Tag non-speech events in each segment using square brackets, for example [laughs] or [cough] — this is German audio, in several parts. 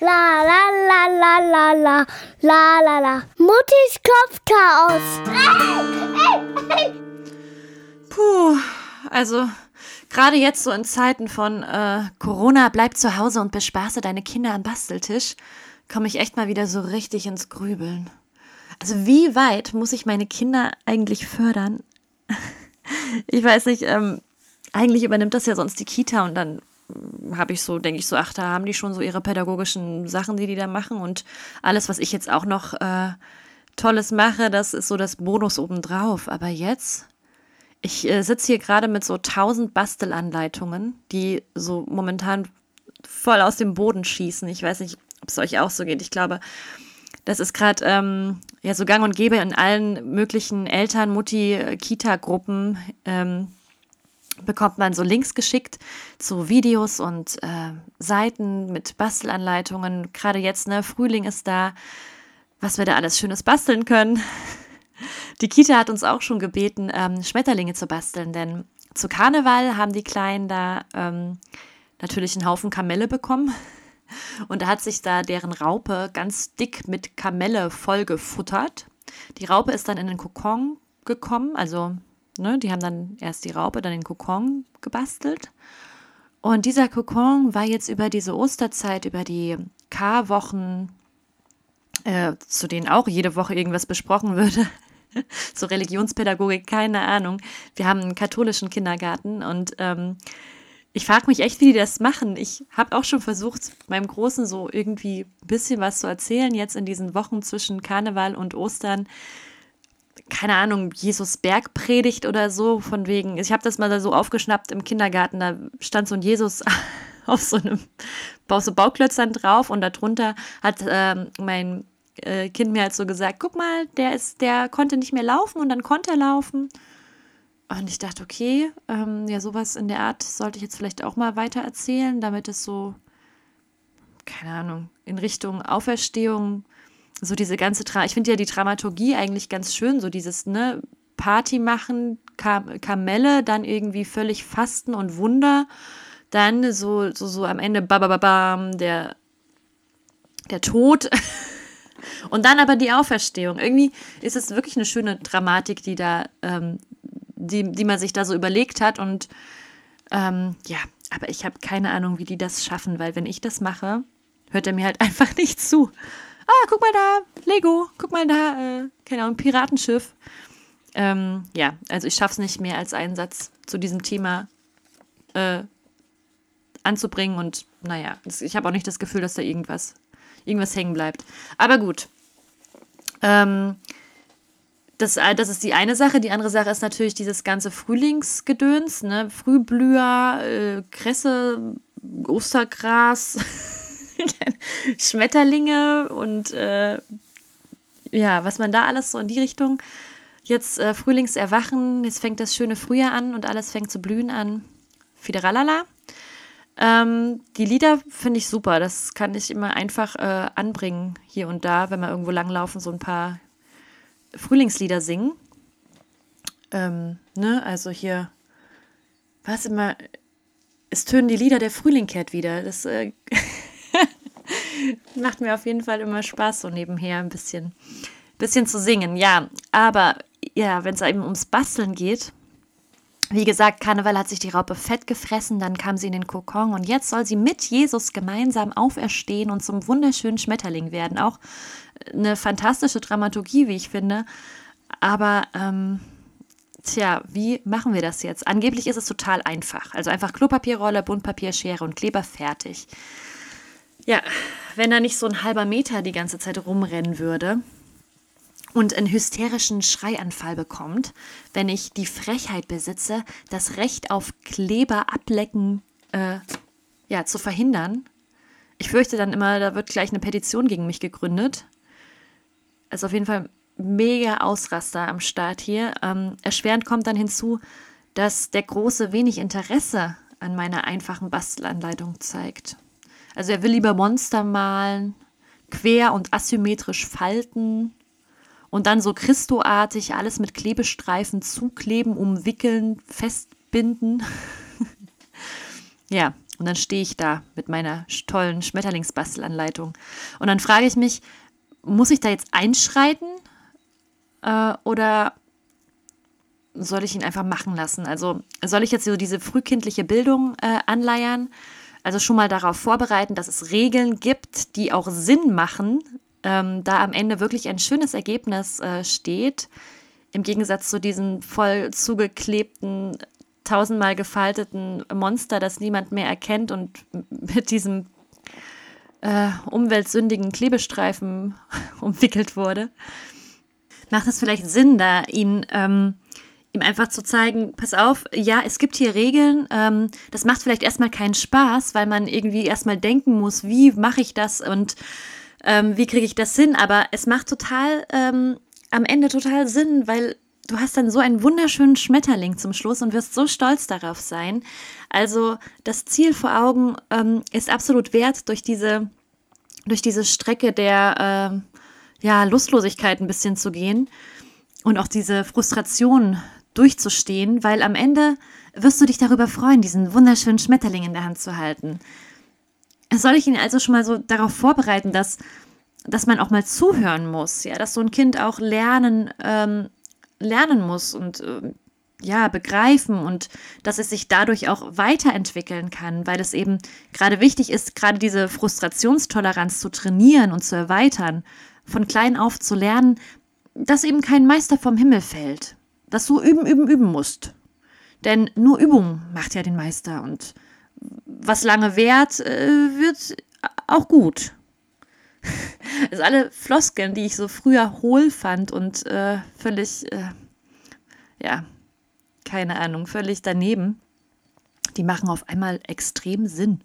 La la la la la la la la la. Muttis Kopfchaos. Puh, also gerade jetzt so in Zeiten von äh, Corona, bleib zu Hause und bespaße deine Kinder am Basteltisch, komme ich echt mal wieder so richtig ins Grübeln. Also wie weit muss ich meine Kinder eigentlich fördern? [laughs] ich weiß nicht, ähm, eigentlich übernimmt das ja sonst die Kita und dann habe ich so, denke ich so, ach, da haben die schon so ihre pädagogischen Sachen, die die da machen und alles, was ich jetzt auch noch äh, Tolles mache, das ist so das Bonus obendrauf. Aber jetzt, ich äh, sitze hier gerade mit so tausend Bastelanleitungen, die so momentan voll aus dem Boden schießen. Ich weiß nicht, ob es euch auch so geht. Ich glaube, das ist gerade ähm, ja so gang und gäbe in allen möglichen Eltern, Mutti, Kita-Gruppen. Ähm, bekommt man so Links geschickt zu Videos und äh, Seiten mit Bastelanleitungen. Gerade jetzt, ne, Frühling ist da, was wir da alles Schönes basteln können. [laughs] Die Kita hat uns auch schon gebeten, ähm, Schmetterlinge zu basteln, denn zu Karneval haben die Kleinen da ähm, natürlich einen Haufen Kamelle bekommen. [laughs] Und da hat sich da deren Raupe ganz dick mit Kamelle vollgefuttert. Die Raupe ist dann in den Kokon gekommen, also Ne? Die haben dann erst die Raupe, dann den Kokon gebastelt. Und dieser Kokon war jetzt über diese Osterzeit, über die K-Wochen, äh, zu denen auch jede Woche irgendwas besprochen würde, [laughs] so Religionspädagogik, keine Ahnung. Wir haben einen katholischen Kindergarten und ähm, ich frage mich echt, wie die das machen. Ich habe auch schon versucht, meinem Großen so irgendwie ein bisschen was zu erzählen, jetzt in diesen Wochen zwischen Karneval und Ostern keine Ahnung, Jesus Bergpredigt oder so, von wegen, ich habe das mal so aufgeschnappt im Kindergarten, da stand so ein Jesus [laughs] auf so einem auf so Bauklötzern drauf und darunter hat ähm, mein äh, Kind mir halt so gesagt, guck mal, der ist, der konnte nicht mehr laufen und dann konnte er laufen. Und ich dachte, okay, ähm, ja, sowas in der Art sollte ich jetzt vielleicht auch mal weiter erzählen, damit es so, keine Ahnung, in Richtung Auferstehung so diese ganze, Tra ich finde ja die Dramaturgie eigentlich ganz schön, so dieses, ne, Party machen, Kam Kamelle, dann irgendwie völlig Fasten und Wunder, dann so, so, so am Ende babababam, der, der Tod [laughs] und dann aber die Auferstehung. Irgendwie ist es wirklich eine schöne Dramatik, die da, ähm, die, die man sich da so überlegt hat und ähm, ja, aber ich habe keine Ahnung, wie die das schaffen, weil wenn ich das mache, hört er mir halt [laughs] einfach nicht zu ah, guck mal da, Lego, guck mal da, äh, keine Ahnung, Piratenschiff. Ähm, ja, also ich schaffe es nicht mehr als einen Satz zu diesem Thema äh, anzubringen und naja, ich habe auch nicht das Gefühl, dass da irgendwas, irgendwas hängen bleibt. Aber gut. Ähm, das, äh, das ist die eine Sache. Die andere Sache ist natürlich dieses ganze Frühlingsgedöns, ne? Frühblüher, äh, Kresse, Ostergras. [laughs] [laughs] Schmetterlinge und äh, ja, was man da alles so in die Richtung. Jetzt äh, Frühlingserwachen, jetzt fängt das schöne Frühjahr an und alles fängt zu blühen an. Fideralala. Ähm, die Lieder finde ich super. Das kann ich immer einfach äh, anbringen, hier und da, wenn wir irgendwo langlaufen, so ein paar Frühlingslieder singen. Ähm, ne, also hier, was immer, es tönen die Lieder, der Frühling kehrt wieder. Das äh, [laughs] [laughs] Macht mir auf jeden Fall immer Spaß, so nebenher ein bisschen, bisschen zu singen. Ja, aber ja, wenn es eben ums Basteln geht, wie gesagt, Karneval hat sich die Raupe fett gefressen, dann kam sie in den Kokon und jetzt soll sie mit Jesus gemeinsam auferstehen und zum wunderschönen Schmetterling werden. Auch eine fantastische Dramaturgie, wie ich finde. Aber ähm, tja, wie machen wir das jetzt? Angeblich ist es total einfach. Also einfach Klopapierrolle, Buntpapierschere und Kleber fertig. Ja, wenn er nicht so ein halber Meter die ganze Zeit rumrennen würde und einen hysterischen Schreianfall bekommt, wenn ich die Frechheit besitze, das Recht auf Kleber ablecken äh, ja, zu verhindern. Ich fürchte dann immer, da wird gleich eine Petition gegen mich gegründet. Also auf jeden Fall mega Ausraster am Start hier. Ähm, erschwerend kommt dann hinzu, dass der Große wenig Interesse an meiner einfachen Bastelanleitung zeigt. Also er will lieber Monster malen, quer und asymmetrisch falten und dann so Christoartig alles mit Klebestreifen zukleben, umwickeln, festbinden. [laughs] ja, Und dann stehe ich da mit meiner tollen Schmetterlingsbastelanleitung. Und dann frage ich mich, muss ich da jetzt einschreiten äh, oder soll ich ihn einfach machen lassen? Also soll ich jetzt so diese frühkindliche Bildung äh, anleiern? Also schon mal darauf vorbereiten, dass es Regeln gibt, die auch Sinn machen, ähm, da am Ende wirklich ein schönes Ergebnis äh, steht. Im Gegensatz zu diesen voll zugeklebten, tausendmal gefalteten Monster, das niemand mehr erkennt und mit diesem äh, umweltsündigen Klebestreifen [laughs] umwickelt wurde. Macht es vielleicht Sinn, da ihn ähm, ihm einfach zu zeigen, pass auf, ja, es gibt hier Regeln, ähm, das macht vielleicht erstmal keinen Spaß, weil man irgendwie erstmal denken muss, wie mache ich das und ähm, wie kriege ich das hin, aber es macht total ähm, am Ende total Sinn, weil du hast dann so einen wunderschönen Schmetterling zum Schluss und wirst so stolz darauf sein. Also das Ziel vor Augen ähm, ist absolut wert, durch diese, durch diese Strecke der äh, ja, Lustlosigkeit ein bisschen zu gehen und auch diese Frustration durchzustehen, weil am Ende wirst du dich darüber freuen, diesen wunderschönen Schmetterling in der Hand zu halten. Soll ich ihn also schon mal so darauf vorbereiten, dass, dass man auch mal zuhören muss, ja, dass so ein Kind auch lernen, ähm, lernen muss und äh, ja, begreifen und dass es sich dadurch auch weiterentwickeln kann, weil es eben gerade wichtig ist, gerade diese Frustrationstoleranz zu trainieren und zu erweitern, von klein auf zu lernen, dass eben kein Meister vom Himmel fällt, dass du üben, üben, üben musst. Denn nur Übung macht ja den Meister und was lange währt, äh, wird auch gut. [laughs] Also alle Floskeln, die ich so früher hohl fand und äh, völlig, äh, ja, keine Ahnung, völlig daneben, die machen auf einmal extrem Sinn.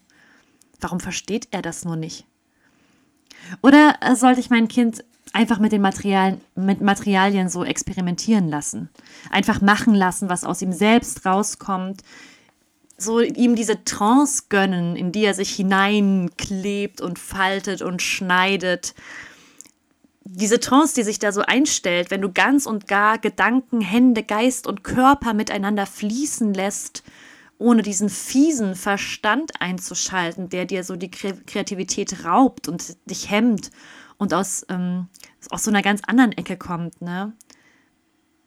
Warum versteht er das nur nicht? Oder äh, sollte ich mein Kind einfach mit den Materialien, mit Materialien so experimentieren lassen. Einfach machen lassen, was aus ihm selbst rauskommt. So ihm diese Trance gönnen, in die er sich hineinklebt und faltet und schneidet. Diese Trance, die sich da so einstellt, wenn du ganz und gar Gedanken, Hände, Geist und Körper miteinander fließen lässt, ohne diesen fiesen Verstand einzuschalten, der dir so die Kreativität raubt und dich hemmt und aus, ähm, aus so einer ganz anderen Ecke kommt, ne?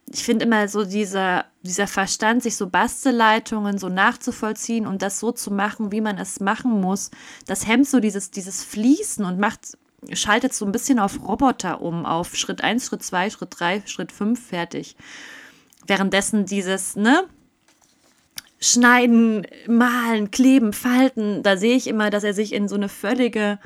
Ich finde immer so dieser, dieser Verstand, sich so Bastelleitungen so nachzuvollziehen und das so zu machen, wie man es machen muss, das hemmt so dieses, dieses Fließen und macht, schaltet so ein bisschen auf Roboter um, auf Schritt 1, Schritt 2, Schritt 3, Schritt 5 fertig. Währenddessen dieses, ne, Schneiden, malen, kleben, falten, da sehe ich immer, dass er sich in so eine völlige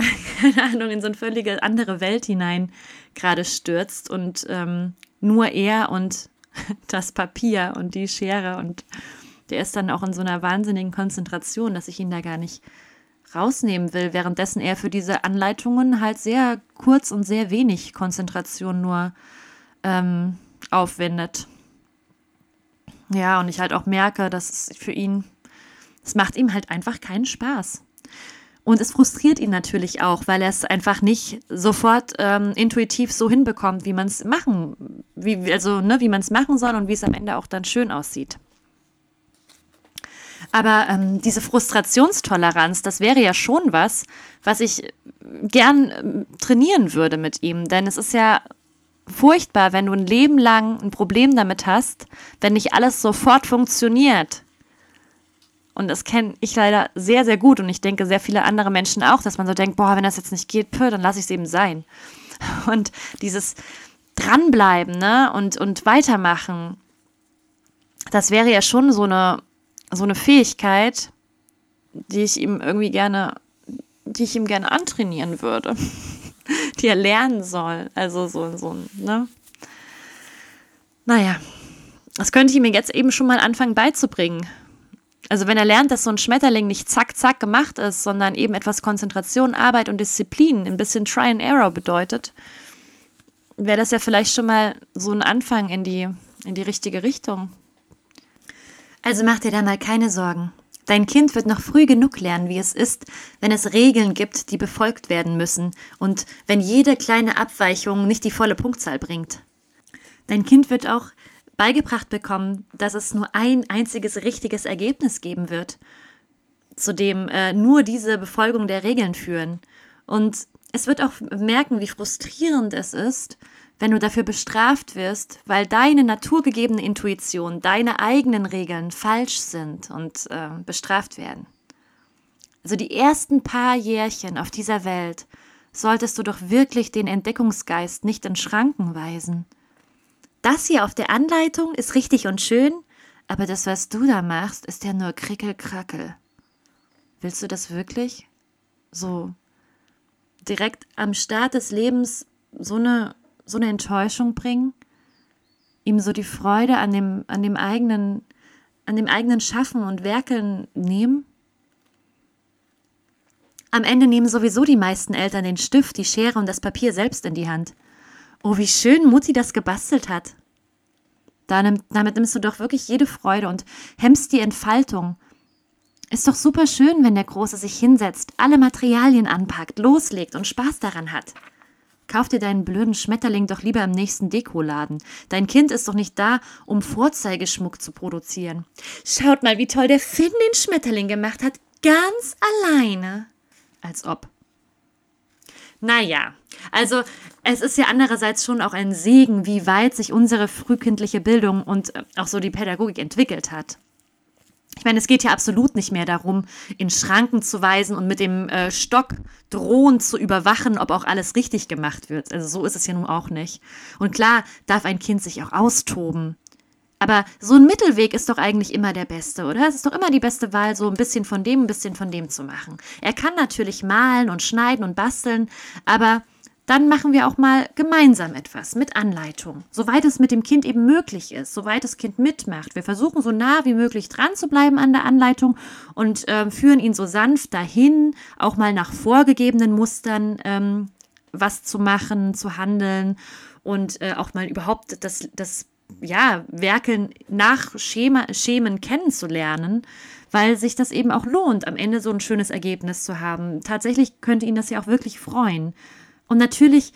[laughs] keine Ahnung, in so eine völlige andere Welt hinein gerade stürzt und ähm, nur er und [laughs] das Papier und die Schere und der ist dann auch in so einer wahnsinnigen Konzentration, dass ich ihn da gar nicht rausnehmen will, währenddessen er für diese Anleitungen halt sehr kurz und sehr wenig Konzentration nur ähm, aufwendet. Ja, und ich halt auch merke, dass es für ihn, es macht ihm halt einfach keinen Spaß. Und es frustriert ihn natürlich auch, weil er es einfach nicht sofort ähm, intuitiv so hinbekommt, wie man es machen, wie, also ne, wie man es machen soll und wie es am Ende auch dann schön aussieht. Aber ähm, diese Frustrationstoleranz, das wäre ja schon was, was ich gern ähm, trainieren würde mit ihm. Denn es ist ja furchtbar, wenn du ein Leben lang ein Problem damit hast, wenn nicht alles sofort funktioniert. Und das kenne ich leider sehr, sehr gut. Und ich denke, sehr viele andere Menschen auch, dass man so denkt, boah, wenn das jetzt nicht geht, pö, dann lasse ich es eben sein. [laughs] Und dieses Dranbleiben ne? und, und weitermachen, das wäre ja schon so eine, so eine Fähigkeit, die ich ihm irgendwie gerne, die ich ihm gerne antrainieren würde, [laughs] die er lernen soll. Also so, so, ne? Naja, das könnte ich mir jetzt eben schon mal anfangen beizubringen. Also wenn er lernt, dass so ein Schmetterling nicht zack, zack gemacht ist, sondern eben etwas Konzentration, Arbeit und Disziplin, ein bisschen Try and Error bedeutet, wäre das ja vielleicht schon mal so ein Anfang in die, in die richtige Richtung. Also mach dir da mal keine Sorgen. Dein Kind wird noch früh genug lernen, wie es ist, wenn es Regeln gibt, die befolgt werden müssen und wenn jede kleine Abweichung nicht die volle Punktzahl bringt. Dein Kind wird auch beigebracht bekommen, dass es nur ein einziges richtiges Ergebnis geben wird. zu dem äh, nur diese Befolgung der Regeln führen. Und es wird auch merken, wie frustrierend es ist, wenn du dafür bestraft wirst, weil deine naturgegebene Intuition, deine eigenen Regeln falsch sind und äh, bestraft werden. Also die ersten paar Jährchen auf dieser Welt solltest du doch wirklich den Entdeckungsgeist nicht in Schranken weisen. Das hier auf der Anleitung ist richtig und schön, aber das, was du da machst, ist ja nur Krickelkrackel. Willst du das wirklich? So direkt am Start des Lebens so eine so eine Enttäuschung bringen, ihm so die Freude an dem, an dem eigenen, an dem eigenen Schaffen und Werkeln nehmen? Am Ende nehmen sowieso die meisten Eltern den Stift, die Schere und das Papier selbst in die Hand. Oh, wie schön Mutti das gebastelt hat. Damit, nimmst du doch wirklich jede Freude und hemmst die Entfaltung. Ist doch super schön, wenn der Große sich hinsetzt, alle Materialien anpackt, loslegt und Spaß daran hat. Kauf dir deinen blöden Schmetterling doch lieber im nächsten Dekoladen. Dein Kind ist doch nicht da, um Vorzeigeschmuck zu produzieren. Schaut mal, wie toll der Finn den Schmetterling gemacht hat, ganz alleine. Als ob. Naja, also es ist ja andererseits schon auch ein Segen, wie weit sich unsere frühkindliche Bildung und äh, auch so die Pädagogik entwickelt hat. Ich meine, es geht ja absolut nicht mehr darum, in Schranken zu weisen und mit dem äh, Stock drohend zu überwachen, ob auch alles richtig gemacht wird. Also so ist es ja nun auch nicht. Und klar darf ein Kind sich auch austoben. Aber so ein Mittelweg ist doch eigentlich immer der beste, oder? Es ist doch immer die beste Wahl, so ein bisschen von dem, ein bisschen von dem zu machen. Er kann natürlich malen und schneiden und basteln, aber dann machen wir auch mal gemeinsam etwas mit Anleitung, soweit es mit dem Kind eben möglich ist, soweit das Kind mitmacht. Wir versuchen so nah wie möglich dran zu bleiben an der Anleitung und äh, führen ihn so sanft dahin, auch mal nach vorgegebenen Mustern ähm, was zu machen, zu handeln und äh, auch mal überhaupt das, das ja, Werkeln nach Schema, Schemen kennenzulernen, weil sich das eben auch lohnt, am Ende so ein schönes Ergebnis zu haben. Tatsächlich könnte ihn das ja auch wirklich freuen. Und natürlich,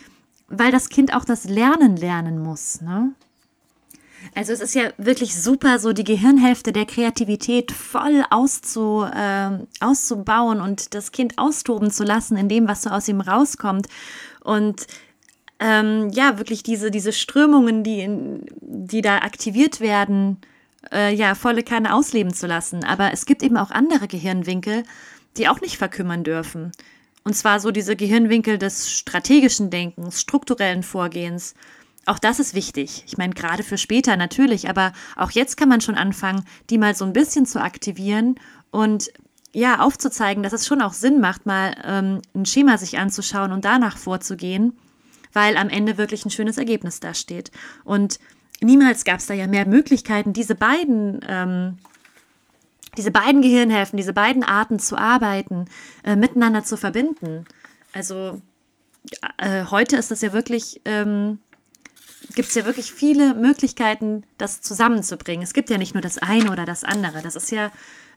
weil das Kind auch das Lernen lernen muss. Ne? Also es ist ja wirklich super, so die Gehirnhälfte der Kreativität voll auszu, äh, auszubauen und das Kind austoben zu lassen in dem, was so aus ihm rauskommt. Und ähm, ja, wirklich diese, diese Strömungen, die, in, die da aktiviert werden, äh, ja, volle Kanne ausleben zu lassen. Aber es gibt eben auch andere Gehirnwinkel, die auch nicht verkümmern dürfen. Und zwar so diese Gehirnwinkel des strategischen Denkens, strukturellen Vorgehens. Auch das ist wichtig. Ich meine, gerade für später natürlich, aber auch jetzt kann man schon anfangen, die mal so ein bisschen zu aktivieren und ja, aufzuzeigen, dass es schon auch Sinn macht, mal ähm, ein Schema sich anzuschauen und danach vorzugehen, weil am Ende wirklich ein schönes Ergebnis dasteht. Und niemals gab es da ja mehr Möglichkeiten, diese beiden ähm, diese beiden Gehirnhälften, diese beiden Arten zu arbeiten, äh, miteinander zu verbinden. Also äh, heute ist das ja wirklich, ähm, gibt es ja wirklich viele Möglichkeiten, das zusammenzubringen. Es gibt ja nicht nur das eine oder das andere. Das ist ja,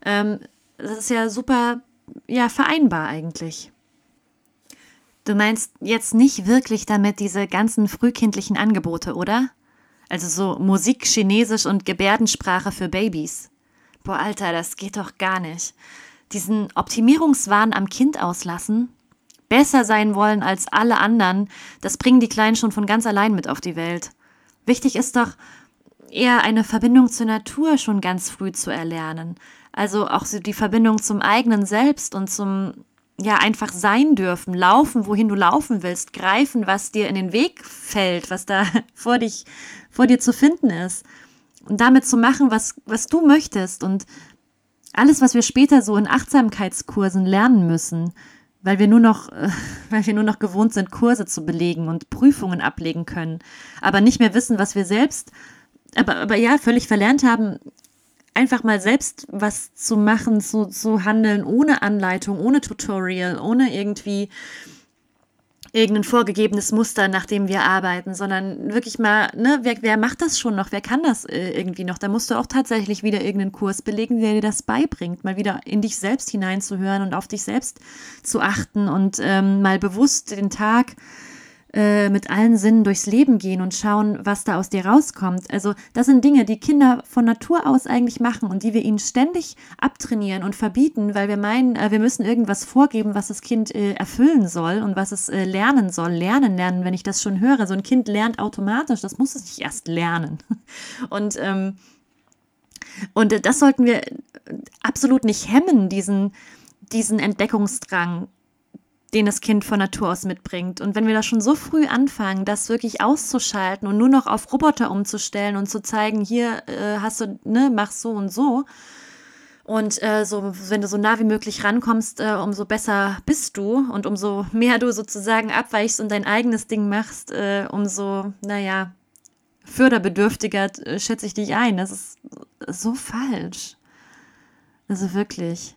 ähm, das ist ja super, ja, vereinbar eigentlich. Du meinst jetzt nicht wirklich damit diese ganzen frühkindlichen Angebote, oder? Also so Musik, Chinesisch und Gebärdensprache für Babys. Boah, Alter, das geht doch gar nicht. Diesen Optimierungswahn am Kind auslassen, besser sein wollen als alle anderen, das bringen die Kleinen schon von ganz allein mit auf die Welt. Wichtig ist doch eher eine Verbindung zur Natur schon ganz früh zu erlernen. Also auch die Verbindung zum eigenen Selbst und zum, ja, einfach sein dürfen, laufen, wohin du laufen willst, greifen, was dir in den Weg fällt, was da [laughs] vor dich, vor dir zu finden ist. Und damit zu machen, was, was du möchtest. Und alles, was wir später so in Achtsamkeitskursen lernen müssen, weil wir nur noch, [laughs] weil wir nur noch gewohnt sind, Kurse zu belegen und Prüfungen ablegen können, aber nicht mehr wissen, was wir selbst, aber, aber ja, völlig verlernt haben, einfach mal selbst was zu machen, zu, zu handeln, ohne Anleitung, ohne Tutorial, ohne irgendwie irgendein vorgegebenes Muster, nach dem wir arbeiten, sondern wirklich mal, ne, wer, wer macht das schon noch? Wer kann das äh, irgendwie noch? Da musst du auch tatsächlich wieder irgendeinen Kurs belegen, der dir das beibringt, mal wieder in dich selbst hineinzuhören und auf dich selbst zu achten und ähm, mal bewusst den Tag äh, mit allen Sinnen durchs Leben gehen und schauen, was da aus dir rauskommt. Also das sind Dinge, die Kinder von Natur aus eigentlich machen und die wir ihnen ständig abtrainieren und verbieten, weil wir meinen, äh, wir müssen irgendwas vorgeben, was das Kind äh, erfüllen soll und was es äh, lernen soll. Lernen, lernen, wenn ich das schon höre. So ein Kind lernt automatisch, das muss es nicht erst lernen. [laughs] Und ähm, und das sollten wir absolut nicht hemmen, diesen, diesen Entdeckungsdrang, den das Kind von Natur aus mitbringt. Und wenn wir da schon so früh anfangen, das wirklich auszuschalten und nur noch auf Roboter umzustellen und zu zeigen, hier äh, hast du, ne, mach so und so. Und äh, so, wenn du so nah wie möglich rankommst, äh, umso besser bist du und umso mehr du sozusagen abweichst und dein eigenes Ding machst, äh, umso, naja, förderbedürftiger äh, schätze ich dich ein. Das ist so falsch. Also wirklich.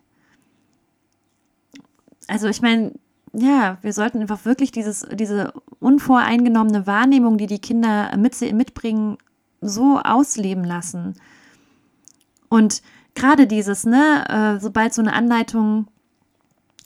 Also ich meine, ja, wir sollten einfach wirklich dieses, diese unvoreingenommene Wahrnehmung, die die Kinder mit, mitbringen, so ausleben lassen. Und gerade dieses, ne, äh, sobald so eine Anleitung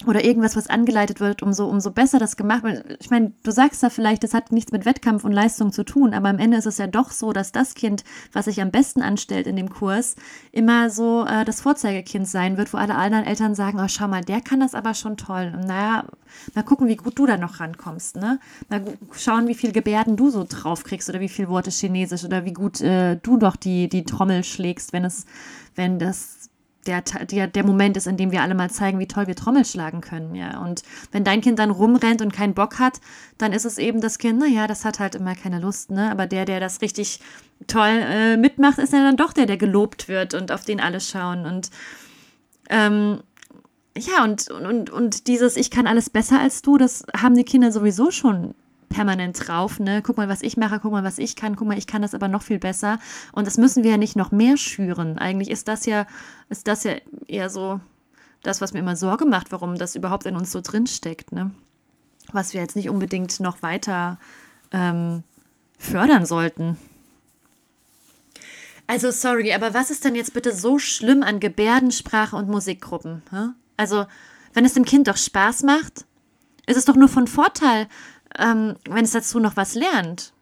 oder irgendwas, was angeleitet wird, umso, umso besser das gemacht wird. Ich meine, du sagst da vielleicht, das hat nichts mit Wettkampf und Leistung zu tun, aber am Ende ist es ja doch so, dass das Kind, was sich am besten anstellt in dem Kurs, immer so äh, das Vorzeigekind sein wird, wo alle anderen Eltern sagen, oh, schau mal, der kann das aber schon toll. Und naja, mal gucken, wie gut du da noch rankommst, ne? Mal schauen, wie viel Gebärden du so draufkriegst oder wie viel Worte Chinesisch oder wie gut äh, du doch die, die Trommel schlägst, wenn es, wenn das der, der, der Moment ist, in dem wir alle mal zeigen, wie toll wir Trommel schlagen können, ja. Und wenn dein Kind dann rumrennt und keinen Bock hat, dann ist es eben das Kind, naja, das hat halt immer keine Lust, ne? Aber der, der das richtig toll äh, mitmacht, ist ja dann doch der, der gelobt wird und auf den alle schauen. Und ähm, ja, und, und, und dieses Ich kann alles besser als du, das haben die Kinder sowieso schon permanent drauf, ne? Guck mal, was ich mache, guck mal, was ich kann, guck mal, ich kann das aber noch viel besser. Und das müssen wir ja nicht noch mehr schüren. Eigentlich ist das ja, ist das ja eher so das, was mir immer Sorge macht, warum das überhaupt in uns so drinsteckt, ne? Was wir jetzt nicht unbedingt noch weiter ähm, fördern sollten. Also sorry, aber was ist denn jetzt bitte so schlimm an Gebärdensprache und Musikgruppen? Hä? Also, wenn es dem Kind doch Spaß macht, ist es doch nur von Vorteil, ähm, wenn es dazu noch was lernt.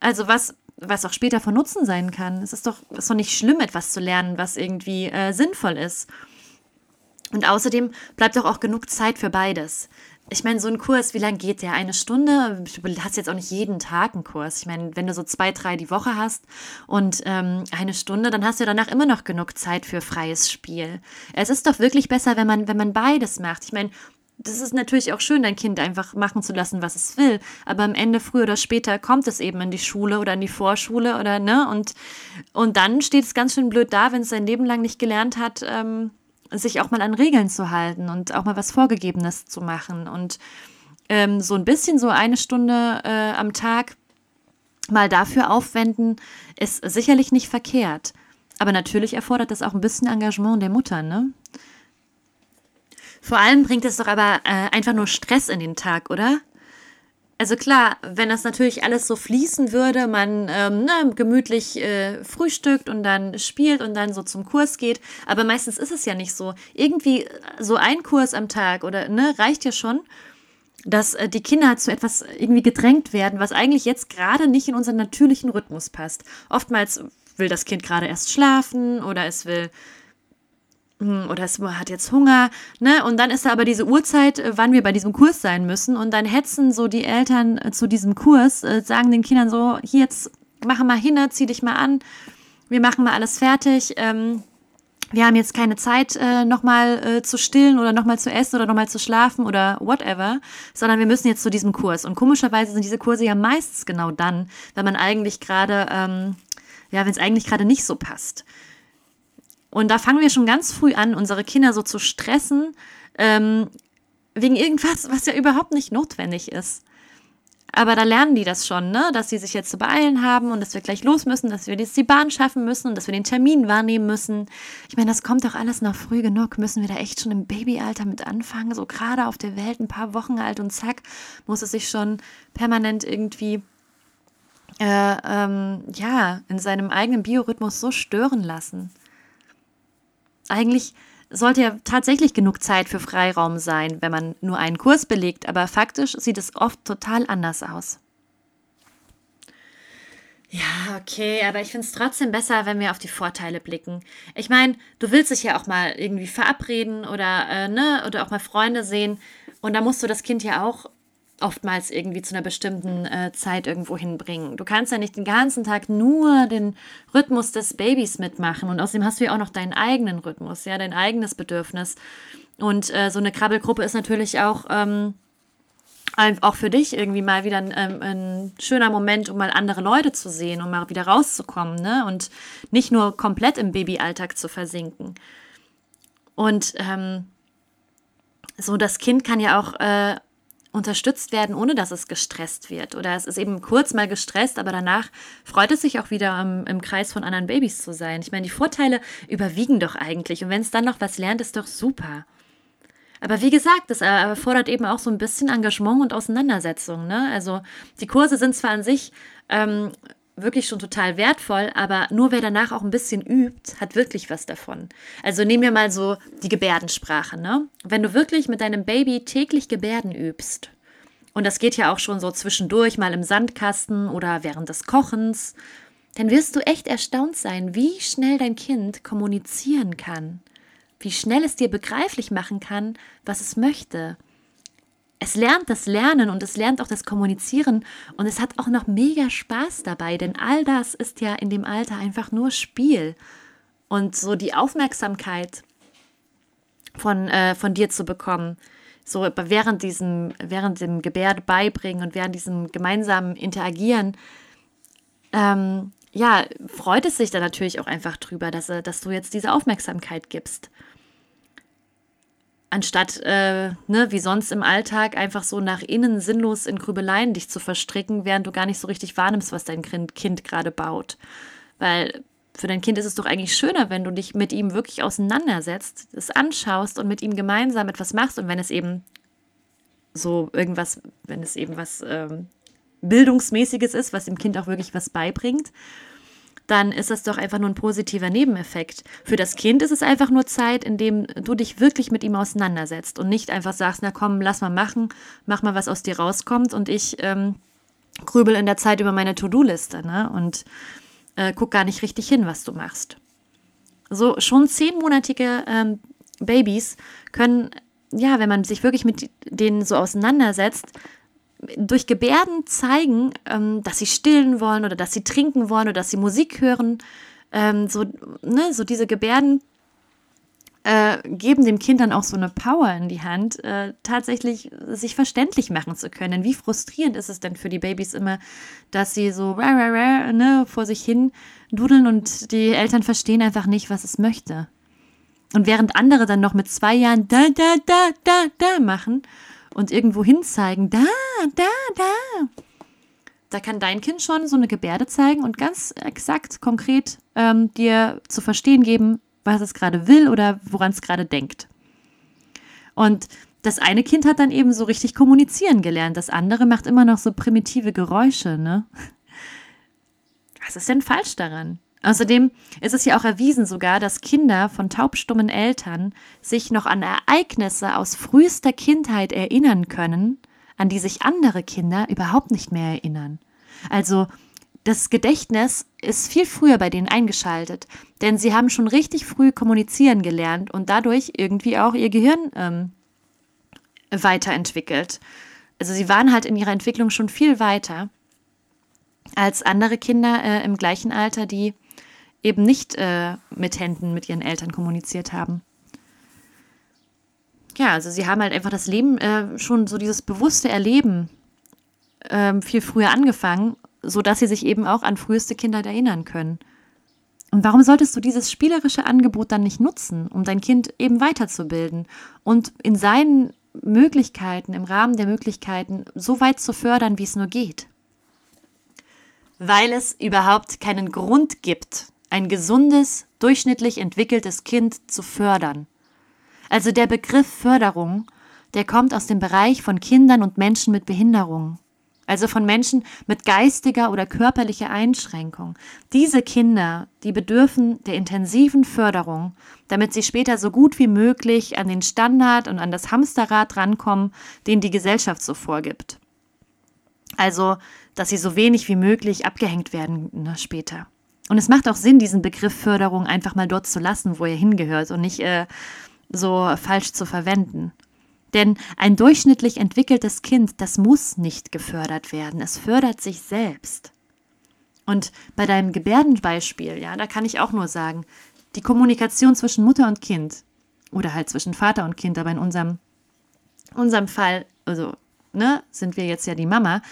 Also was, was auch später von Nutzen sein kann. Es ist doch, ist doch nicht schlimm, etwas zu lernen, was irgendwie äh, sinnvoll ist. Und außerdem bleibt doch auch genug Zeit für beides. Ich meine, so ein Kurs, wie lange geht der? Eine Stunde? Du hast jetzt auch nicht jeden Tag einen Kurs. Ich meine, wenn du so zwei, drei die Woche hast und ähm, eine Stunde, dann hast du danach immer noch genug Zeit für freies Spiel. Es ist doch wirklich besser, wenn man, wenn man beides macht. Ich meine, das ist natürlich auch schön, dein Kind einfach machen zu lassen, was es will. Aber am Ende, früher oder später, kommt es eben in die Schule oder in die Vorschule oder, ne? Und, und dann steht es ganz schön blöd da, wenn es sein Leben lang nicht gelernt hat, ähm, sich auch mal an Regeln zu halten und auch mal was Vorgegebenes zu machen. Und ähm, so ein bisschen, so eine Stunde äh, am Tag mal dafür aufwenden, ist sicherlich nicht verkehrt. Aber natürlich erfordert das auch ein bisschen Engagement der Mutter, ne? Vor allem bringt es doch aber äh, einfach nur Stress in den Tag, oder? Also klar, wenn das natürlich alles so fließen würde, man ähm, ne, gemütlich äh, frühstückt und dann spielt und dann so zum Kurs geht, aber meistens ist es ja nicht so. Irgendwie so ein Kurs am Tag oder ne, reicht ja schon, dass äh, die Kinder zu etwas irgendwie gedrängt werden, was eigentlich jetzt gerade nicht in unseren natürlichen Rhythmus passt. Oftmals will das Kind gerade erst schlafen oder es will oder es hat jetzt Hunger, ne? Und dann ist da aber diese Uhrzeit, äh, wann wir bei diesem Kurs sein müssen. Und dann hetzen so die Eltern äh, zu diesem Kurs, äh, sagen den Kindern so, hier jetzt, mach mal hin, zieh dich mal an, wir machen mal alles fertig. Ähm, wir haben jetzt keine Zeit, äh, nochmal äh, zu stillen oder nochmal zu essen oder nochmal zu schlafen oder whatever, sondern wir müssen jetzt zu diesem Kurs. Und komischerweise sind diese Kurse ja meistens genau dann, wenn man eigentlich gerade, ähm, ja, wenn es eigentlich gerade nicht so passt. Und da fangen wir schon ganz früh an, unsere Kinder so zu stressen, ähm, wegen irgendwas, was ja überhaupt nicht notwendig ist. Aber da lernen die das schon, ne? dass sie sich jetzt zu beeilen haben und dass wir gleich los müssen, dass wir jetzt die Bahn schaffen müssen und dass wir den Termin wahrnehmen müssen. Ich meine, das kommt doch alles noch früh genug. Müssen wir da echt schon im Babyalter mit anfangen? So gerade auf der Welt, ein paar Wochen alt und zack, muss es sich schon permanent irgendwie äh, ähm, ja, in seinem eigenen Biorhythmus so stören lassen eigentlich sollte ja tatsächlich genug Zeit für Freiraum sein, wenn man nur einen Kurs belegt, aber faktisch sieht es oft total anders aus. Ja, okay, aber ich finde es trotzdem besser, wenn wir auf die Vorteile blicken. Ich meine, du willst dich ja auch mal irgendwie verabreden oder, äh, ne, oder auch mal Freunde sehen. Und da musst du das Kind ja auch oftmals irgendwie zu einer bestimmten äh, Zeit irgendwo hinbringen. Du kannst ja nicht den ganzen Tag nur den Rhythmus des Babys mitmachen. Und außerdem hast du ja auch noch deinen eigenen Rhythmus, ja, dein eigenes Bedürfnis. Und äh, so eine Krabbelgruppe ist natürlich auch. Ähm, auch für dich irgendwie mal wieder ein, ähm, ein, schöner Moment, um mal andere Leute zu sehen, um mal wieder rauszukommen, ne? Und nicht nur komplett im Babyalltag zu versinken. Und ähm, so, das Kind kann ja auch äh, unterstützt werden, ohne dass es gestresst wird. Oder es ist eben kurz mal gestresst, aber danach freut es sich auch wieder im, im Kreis von anderen Babys zu sein. Ich meine, die Vorteile überwiegen doch eigentlich. Und wenn es dann noch was lernt, ist doch super. Aber wie gesagt, das erfordert eben auch so ein bisschen Engagement und Auseinandersetzung. Ne? Also die Kurse sind zwar an sich ähm, wirklich schon total wertvoll, aber nur wer danach auch ein bisschen übt, hat wirklich was davon. Also nehmen wir mal so die Gebärdensprache. Ne? Wenn du wirklich mit deinem Baby täglich Gebärden übst, und das geht ja auch schon so zwischendurch mal im Sandkasten oder während des Kochens, dann wirst du echt erstaunt sein, wie schnell dein Kind kommunizieren kann wie schnell es dir begreiflich machen kann, was es möchte. Es lernt das Lernen und es lernt auch das Kommunizieren und es hat auch noch mega Spaß dabei, denn all das ist ja in dem Alter einfach nur Spiel. Und so die Aufmerksamkeit von, äh, von dir zu bekommen, so während diesem, während dem Gebärde beibringen und während diesem gemeinsamen Interagieren, ähm, ja, freut es sich dann natürlich auch einfach drüber, dass, dass du jetzt diese Aufmerksamkeit gibst anstatt äh, ne, wie sonst im Alltag einfach so nach innen sinnlos in Grübeleien dich zu verstricken, während du gar nicht so richtig wahrnimmst, was dein Kind gerade baut. Weil für dein Kind ist es doch eigentlich schöner, wenn du dich mit ihm wirklich auseinandersetzt, es anschaust und mit ihm gemeinsam etwas machst und wenn es eben so irgendwas, wenn es eben was ähm, Bildungsmäßiges ist, was dem Kind auch wirklich was beibringt dann ist das doch einfach nur ein positiver Nebeneffekt. Für das Kind ist es einfach nur Zeit, in dem du dich wirklich mit ihm auseinandersetzt und nicht einfach sagst, na komm, lass mal machen, mach mal, was aus dir rauskommt und ich ähm, grübel in der Zeit über meine To-Do-Liste ne? und äh, guck gar nicht richtig hin, was du machst. So schon zehnmonatige ähm, Babys können, ja, wenn man sich wirklich mit denen so auseinandersetzt, durch Gebärden zeigen, ähm, dass sie stillen wollen oder dass sie trinken wollen oder dass sie Musik hören. Ähm, so, ne, so diese Gebärden äh, geben dem Kind dann auch so eine Power in die Hand, äh, tatsächlich sich verständlich machen zu können. Wie frustrierend ist es denn für die Babys immer, dass sie so rah, rah, rah, ne, vor sich hin dudeln und die Eltern verstehen einfach nicht, was es möchte. Und während andere dann noch mit zwei Jahren da, da, da, da, da machen und irgendwo hin zeigen, da, da, da. Da kann dein Kind schon so eine Gebärde zeigen und ganz exakt, konkret ähm, dir zu verstehen geben, was es gerade will oder woran es gerade denkt. Und das eine Kind hat dann eben so richtig kommunizieren gelernt, das andere macht immer noch so primitive Geräusche, ne? Was ist denn falsch daran? Außerdem ist es ja auch erwiesen sogar, dass Kinder von taubstummen Eltern sich noch an Ereignisse aus frühester Kindheit erinnern können, an die sich andere Kinder überhaupt nicht mehr erinnern. Also das Gedächtnis ist viel früher bei denen eingeschaltet, denn sie haben schon richtig früh kommunizieren gelernt und dadurch irgendwie auch ihr Gehirn ähm, weiterentwickelt. Also sie waren halt in ihrer Entwicklung schon viel weiter als andere Kinder äh, im gleichen Alter, die eben nicht äh, mit Händen mit ihren Eltern kommuniziert haben. Ja, also sie haben halt einfach das Leben äh, schon so dieses bewusste Erleben äh, viel früher angefangen, sodass sie sich eben auch an früheste Kindheit erinnern können. Und warum solltest du dieses spielerische Angebot dann nicht nutzen, um dein Kind eben weiterzubilden und in seinen Möglichkeiten, im Rahmen der Möglichkeiten, so weit zu fördern, wie es nur geht? Weil es überhaupt keinen Grund gibt, ein gesundes, durchschnittlich entwickeltes Kind zu fördern. Also der Begriff Förderung, der kommt aus dem Bereich von Kindern und Menschen mit Behinderung. Also von Menschen mit geistiger oder körperlicher Einschränkung. Diese Kinder, die bedürfen der intensiven Förderung, damit sie später so gut wie möglich an den Standard und an das Hamsterrad rankommen, den die Gesellschaft so vorgibt. Also, dass sie so wenig wie möglich abgehängt werden ne, später. Und es macht auch Sinn, diesen Begriff Förderung einfach mal dort zu lassen, wo er hingehört und nicht äh, so falsch zu verwenden. Denn ein durchschnittlich entwickeltes Kind, das muss nicht gefördert werden. Es fördert sich selbst. Und bei deinem Gebärdenbeispiel, ja, da kann ich auch nur sagen, die Kommunikation zwischen Mutter und Kind oder halt zwischen Vater und Kind, aber in unserem, unserem Fall, also ne, sind wir jetzt ja die Mama,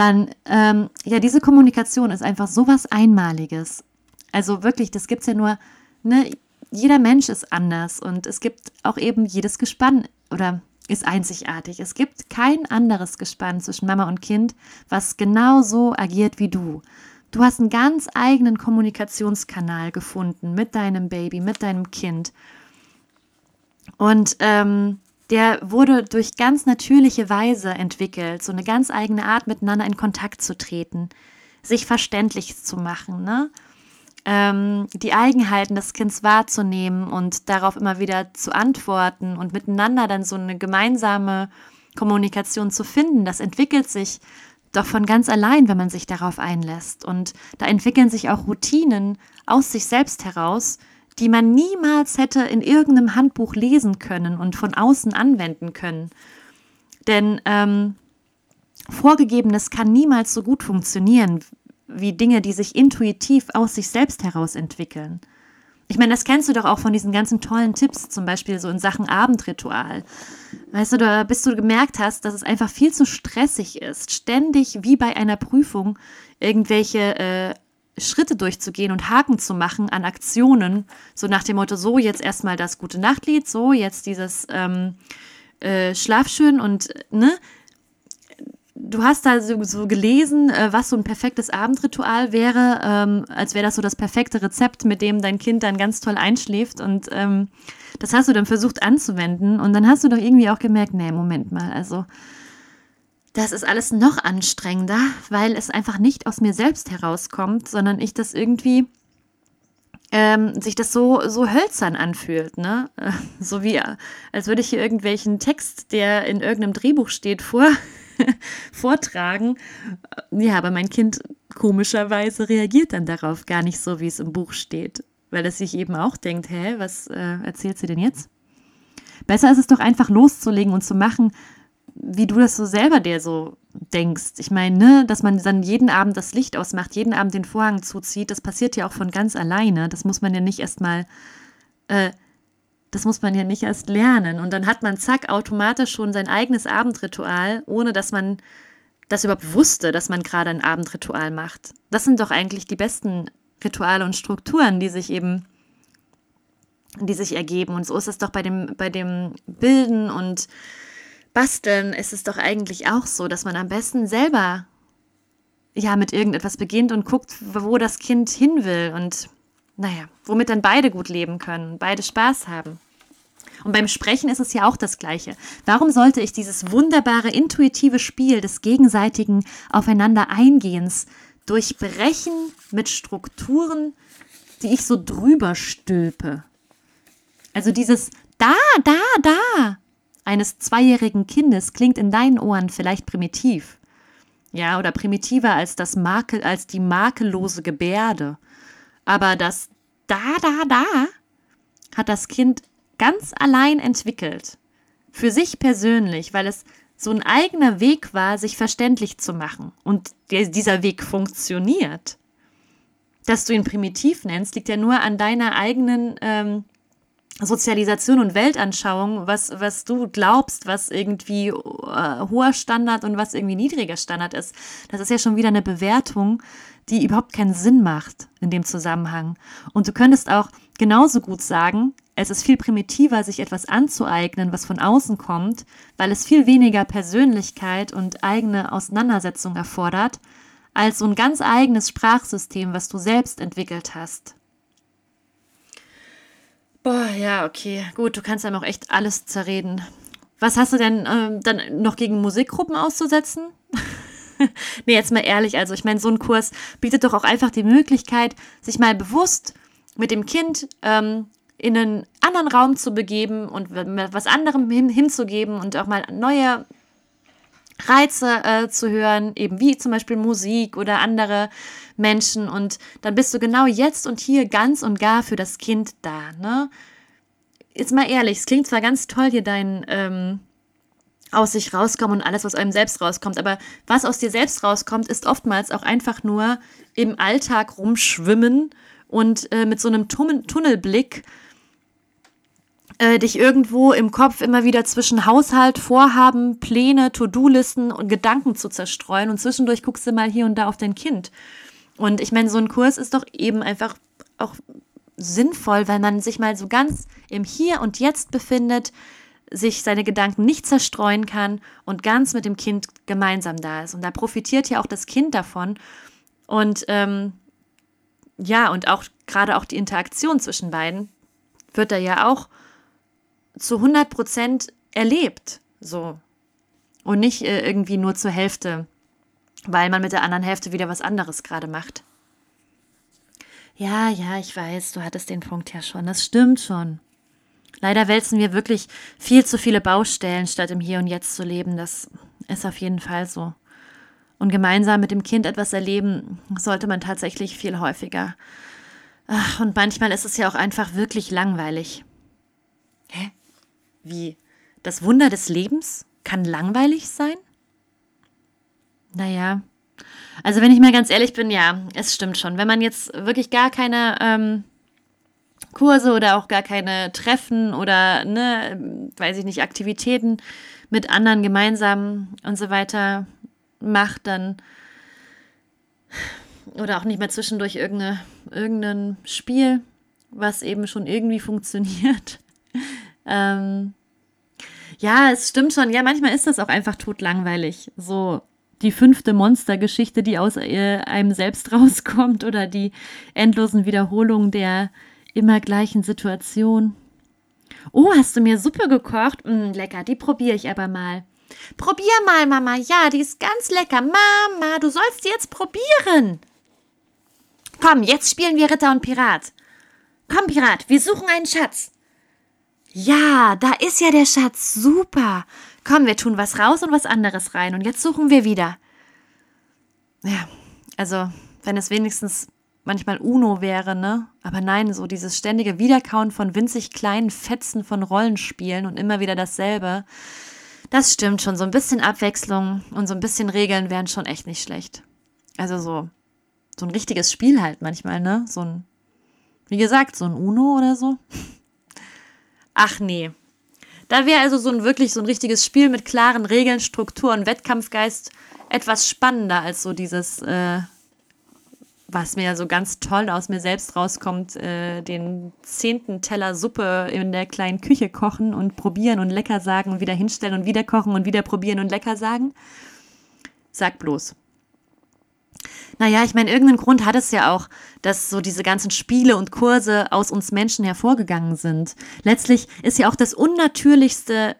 dann, ähm, ja, diese Kommunikation ist einfach so was Einmaliges. Also wirklich, das gibt es ja nur, ne, jeder Mensch ist anders und es gibt auch eben jedes Gespann oder ist einzigartig. Es gibt kein anderes Gespann zwischen Mama und Kind, was genau so agiert wie du. Du hast einen ganz eigenen Kommunikationskanal gefunden mit deinem Baby, mit deinem Kind. Und ähm, der wurde durch ganz natürliche Weise entwickelt, so eine ganz eigene Art, miteinander in Kontakt zu treten, sich verständlich zu machen, ne? ähm, die Eigenheiten des Kindes wahrzunehmen und darauf immer wieder zu antworten und miteinander dann so eine gemeinsame Kommunikation zu finden. Das entwickelt sich doch von ganz allein, wenn man sich darauf einlässt. Und da entwickeln sich auch Routinen aus sich selbst heraus, die man niemals hätte in irgendeinem Handbuch lesen können und von außen anwenden können. Denn ähm, Vorgegebenes kann niemals so gut funktionieren wie Dinge, die sich intuitiv aus sich selbst heraus entwickeln. Ich meine, das kennst du doch auch von diesen ganzen tollen Tipps, zum Beispiel so in Sachen Abendritual. Weißt du, da bis du gemerkt hast, dass es einfach viel zu stressig ist, ständig wie bei einer Prüfung irgendwelche äh, Schritte durchzugehen und Haken zu machen an Aktionen, so nach dem Motto, so jetzt erstmal das gute Nachtlied, so jetzt dieses ähm, äh, Schlafschön und ne, du hast da so, so gelesen, äh, was so ein perfektes Abendritual wäre, ähm, als wäre das so das perfekte Rezept, mit dem dein Kind dann ganz toll einschläft und ähm, das hast du dann versucht anzuwenden und dann hast du doch irgendwie auch gemerkt, nee, Moment mal, also das ist alles noch anstrengender, weil es einfach nicht aus mir selbst herauskommt, sondern ich das irgendwie ähm, sich das so, so hölzern anfühlt, ne? [laughs] so wie, als würde ich hier irgendwelchen Text, der in irgendeinem Drehbuch steht, vor, [laughs] vortragen. Ja, aber mein Kind komischerweise reagiert dann darauf gar nicht so, wie es im Buch steht, weil es sich eben auch denkt, hä, was äh, erzählt sie denn jetzt? Besser ist es doch einfach loszulegen und zu machen, wie du das so selber dir so denkst. Ich meine, ne, dass man dann jeden Abend das Licht ausmacht, jeden Abend den Vorhang zuzieht, das passiert ja auch von ganz alleine. Das muss man ja nicht erstmal, äh, das muss man ja nicht erst lernen. Und dann hat man zack automatisch schon sein eigenes Abendritual, ohne dass man das überhaupt wusste, dass man gerade ein Abendritual macht. Das sind doch eigentlich die besten Rituale und Strukturen, die sich eben die sich ergeben. Und so ist es doch bei dem, bei dem Bilden und Basteln ist es doch eigentlich auch so, dass man am besten selber ja mit irgendetwas beginnt und guckt, wo das Kind hin will und naja, womit dann beide gut leben können, beide Spaß haben. Und beim Sprechen ist es ja auch das Gleiche. Warum sollte ich dieses wunderbare intuitive Spiel des gegenseitigen Aufeinander eingehens durchbrechen mit Strukturen, die ich so drüber stülpe? Also dieses da, da, da, eines zweijährigen Kindes klingt in deinen Ohren vielleicht primitiv. Ja, oder primitiver als, das Makel, als die makellose Gebärde. Aber das da, da, da hat das Kind ganz allein entwickelt. Für sich persönlich, weil es so ein eigener Weg war, sich verständlich zu machen. Und dieser Weg funktioniert. Dass du ihn primitiv nennst, liegt ja nur an deiner eigenen ähm, Sozialisation und Weltanschauung, was, was du glaubst, was irgendwie äh, hoher Standard und was irgendwie niedriger Standard ist. Das ist ja schon wieder eine Bewertung, die überhaupt keinen Sinn macht in dem Zusammenhang. Und du könntest auch genauso gut sagen, es ist viel primitiver, sich etwas anzueignen, was von außen kommt, weil es viel weniger Persönlichkeit und eigene Auseinandersetzung erfordert, als so ein ganz eigenes Sprachsystem, was du selbst entwickelt hast. Boah, ja, okay. Gut, du kannst einem auch echt alles zerreden. Was hast du denn ähm, dann noch gegen Musikgruppen auszusetzen? [laughs] nee, jetzt mal ehrlich, also ich meine, so ein Kurs bietet doch auch einfach die Möglichkeit, sich mal bewusst mit dem Kind ähm, in einen anderen Raum zu begeben und was anderem hin, hinzugeben und auch mal neue Reize äh, zu hören, eben wie zum Beispiel Musik oder andere Menschen. Und dann bist du genau jetzt und hier ganz und gar für das Kind da. Ne? Jetzt mal ehrlich, es klingt zwar ganz toll, hier dein ähm, aus sich rauskommen und alles, was einem selbst rauskommt, aber was aus dir selbst rauskommt, ist oftmals auch einfach nur im Alltag rumschwimmen und äh, mit so einem Tunnelblick äh, dich irgendwo im Kopf immer wieder zwischen Haushalt, Vorhaben, Pläne, To-Do-Listen und Gedanken zu zerstreuen und zwischendurch guckst du mal hier und da auf dein Kind. Und ich meine, so ein Kurs ist doch eben einfach auch sinnvoll, weil man sich mal so ganz im Hier und Jetzt befindet, sich seine Gedanken nicht zerstreuen kann und ganz mit dem Kind gemeinsam da ist. Und da profitiert ja auch das Kind davon. Und ähm, ja, und auch gerade auch die Interaktion zwischen beiden wird da ja auch zu 100 Prozent erlebt, so. Und nicht äh, irgendwie nur zur Hälfte, weil man mit der anderen Hälfte wieder was anderes gerade macht. Ja, ja, ich weiß, du hattest den Punkt ja schon. Das stimmt schon. Leider wälzen wir wirklich viel zu viele Baustellen, statt im Hier und Jetzt zu leben. Das ist auf jeden Fall so. Und gemeinsam mit dem Kind etwas erleben sollte man tatsächlich viel häufiger. Ach, und manchmal ist es ja auch einfach wirklich langweilig. Hä? Wie? Das Wunder des Lebens kann langweilig sein? Naja. Also wenn ich mal ganz ehrlich bin, ja, es stimmt schon. Wenn man jetzt wirklich gar keine ähm, Kurse oder auch gar keine Treffen oder, ne, weiß ich nicht, Aktivitäten mit anderen gemeinsam und so weiter macht, dann oder auch nicht mehr zwischendurch irgendeine, irgendein Spiel, was eben schon irgendwie funktioniert, ähm, ja, es stimmt schon. Ja, manchmal ist das auch einfach totlangweilig. So die fünfte Monstergeschichte, die aus äh, einem selbst [laughs] rauskommt oder die endlosen Wiederholungen der immer gleichen Situation. Oh, hast du mir Suppe gekocht? Mm, lecker, die probiere ich aber mal. Probier mal, Mama. Ja, die ist ganz lecker. Mama, du sollst die jetzt probieren. Komm, jetzt spielen wir Ritter und Pirat. Komm, Pirat, wir suchen einen Schatz. Ja, da ist ja der Schatz. Super. Komm, wir tun was raus und was anderes rein. Und jetzt suchen wir wieder. Ja, also, wenn es wenigstens manchmal Uno wäre, ne? Aber nein, so dieses ständige Wiederkauen von winzig kleinen Fetzen von Rollenspielen und immer wieder dasselbe. Das stimmt schon. So ein bisschen Abwechslung und so ein bisschen Regeln wären schon echt nicht schlecht. Also so, so ein richtiges Spiel halt manchmal, ne? So ein, wie gesagt, so ein Uno oder so. Ach nee. Da wäre also so ein wirklich so ein richtiges Spiel mit klaren Regeln, Struktur und Wettkampfgeist etwas spannender als so dieses, äh, was mir so ganz toll aus mir selbst rauskommt, äh, den zehnten Teller Suppe in der kleinen Küche kochen und probieren und lecker sagen und wieder hinstellen und wieder kochen und wieder probieren und lecker sagen. Sag bloß. Naja, ich meine, irgendeinen Grund hat es ja auch, dass so diese ganzen Spiele und Kurse aus uns Menschen hervorgegangen sind. Letztlich ist ja auch das Unnatürlichste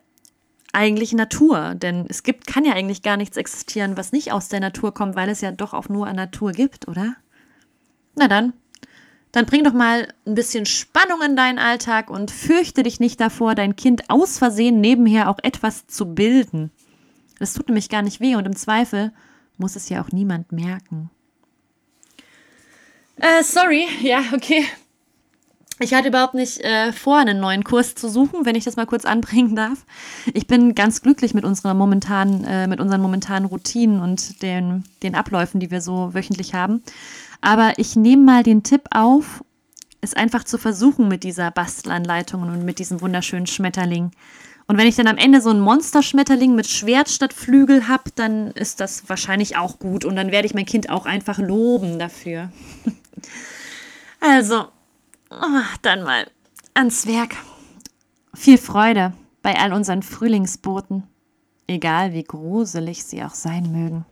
eigentlich Natur, denn es gibt, kann ja eigentlich gar nichts existieren, was nicht aus der Natur kommt, weil es ja doch auch nur an Natur gibt, oder? Na dann, dann bring doch mal ein bisschen Spannung in deinen Alltag und fürchte dich nicht davor, dein Kind aus Versehen nebenher auch etwas zu bilden. Das tut nämlich gar nicht weh und im Zweifel muss es ja auch niemand merken. Äh, sorry, ja, okay. Ich hatte überhaupt nicht äh, vor, einen neuen Kurs zu suchen, wenn ich das mal kurz anbringen darf. Ich bin ganz glücklich mit unserer momentanen, äh, mit unseren momentanen Routinen und den, den Abläufen, die wir so wöchentlich haben. Aber ich nehme mal den Tipp auf, es einfach zu versuchen mit dieser Bastelanleitung und mit diesem wunderschönen Schmetterling. Und wenn ich dann am Ende so einen Monsterschmetterling mit Schwert statt Flügel habe, dann ist das wahrscheinlich auch gut. Und dann werde ich mein Kind auch einfach loben dafür. [laughs] Also, oh, dann mal ans Werk. Viel Freude bei all unseren Frühlingsboten, egal wie gruselig sie auch sein mögen.